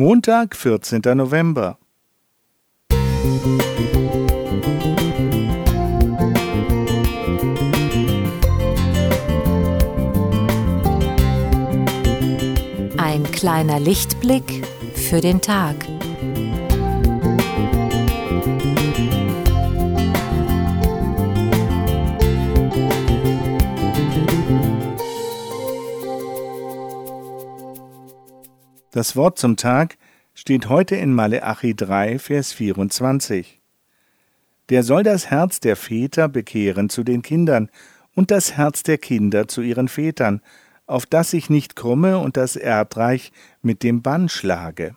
Montag, 14. November. Ein kleiner Lichtblick für den Tag. Das Wort zum Tag steht heute in Maleachi 3, Vers 24. Der soll das Herz der Väter bekehren zu den Kindern und das Herz der Kinder zu ihren Vätern, auf das ich nicht komme und das Erdreich mit dem Bann schlage.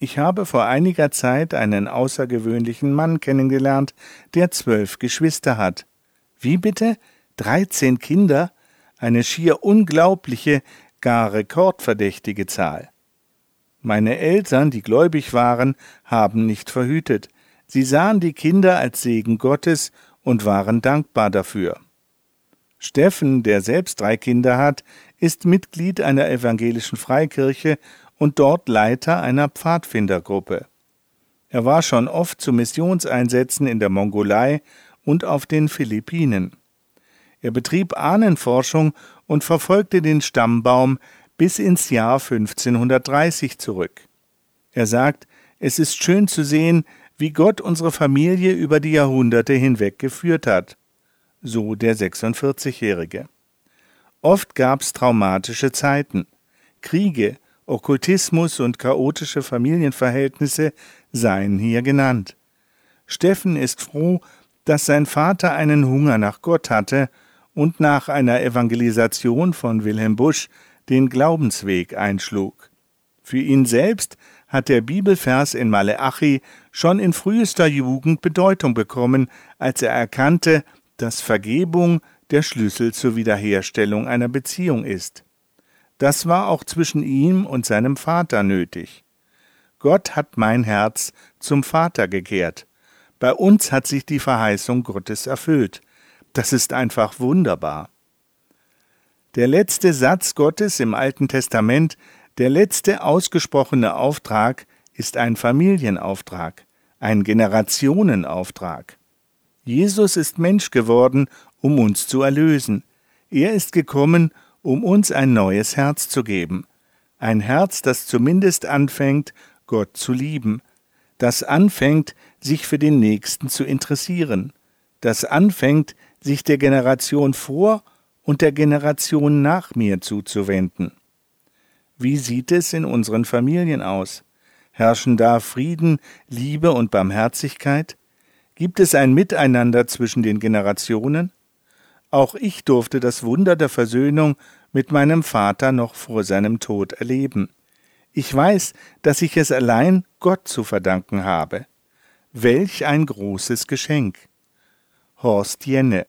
Ich habe vor einiger Zeit einen außergewöhnlichen Mann kennengelernt, der zwölf Geschwister hat. Wie bitte? Dreizehn Kinder? Eine schier unglaubliche, gar rekordverdächtige Zahl. Meine Eltern, die gläubig waren, haben nicht verhütet. Sie sahen die Kinder als Segen Gottes und waren dankbar dafür. Steffen, der selbst drei Kinder hat, ist Mitglied einer evangelischen Freikirche und dort Leiter einer Pfadfindergruppe. Er war schon oft zu Missionseinsätzen in der Mongolei und auf den Philippinen. Er betrieb Ahnenforschung und verfolgte den Stammbaum bis ins Jahr 1530 zurück. Er sagt, es ist schön zu sehen, wie Gott unsere Familie über die Jahrhunderte hinweg geführt hat. So der 46-Jährige. Oft gab's traumatische Zeiten. Kriege, Okkultismus und chaotische Familienverhältnisse seien hier genannt. Steffen ist froh, dass sein Vater einen Hunger nach Gott hatte und nach einer Evangelisation von Wilhelm Busch den Glaubensweg einschlug. Für ihn selbst hat der Bibelvers in Maleachi schon in frühester Jugend Bedeutung bekommen, als er erkannte, dass Vergebung der Schlüssel zur Wiederherstellung einer Beziehung ist. Das war auch zwischen ihm und seinem Vater nötig. Gott hat mein Herz zum Vater gekehrt. Bei uns hat sich die Verheißung Gottes erfüllt. Das ist einfach wunderbar. Der letzte Satz Gottes im Alten Testament, der letzte ausgesprochene Auftrag, ist ein Familienauftrag, ein Generationenauftrag. Jesus ist Mensch geworden, um uns zu erlösen. Er ist gekommen, um uns ein neues Herz zu geben. Ein Herz, das zumindest anfängt, Gott zu lieben, das anfängt, sich für den Nächsten zu interessieren, das anfängt, sich der Generation vor und der Generation nach mir zuzuwenden. Wie sieht es in unseren Familien aus? Herrschen da Frieden, Liebe und Barmherzigkeit? Gibt es ein Miteinander zwischen den Generationen? Auch ich durfte das Wunder der Versöhnung mit meinem Vater noch vor seinem Tod erleben. Ich weiß, dass ich es allein Gott zu verdanken habe. Welch ein großes Geschenk. haastjene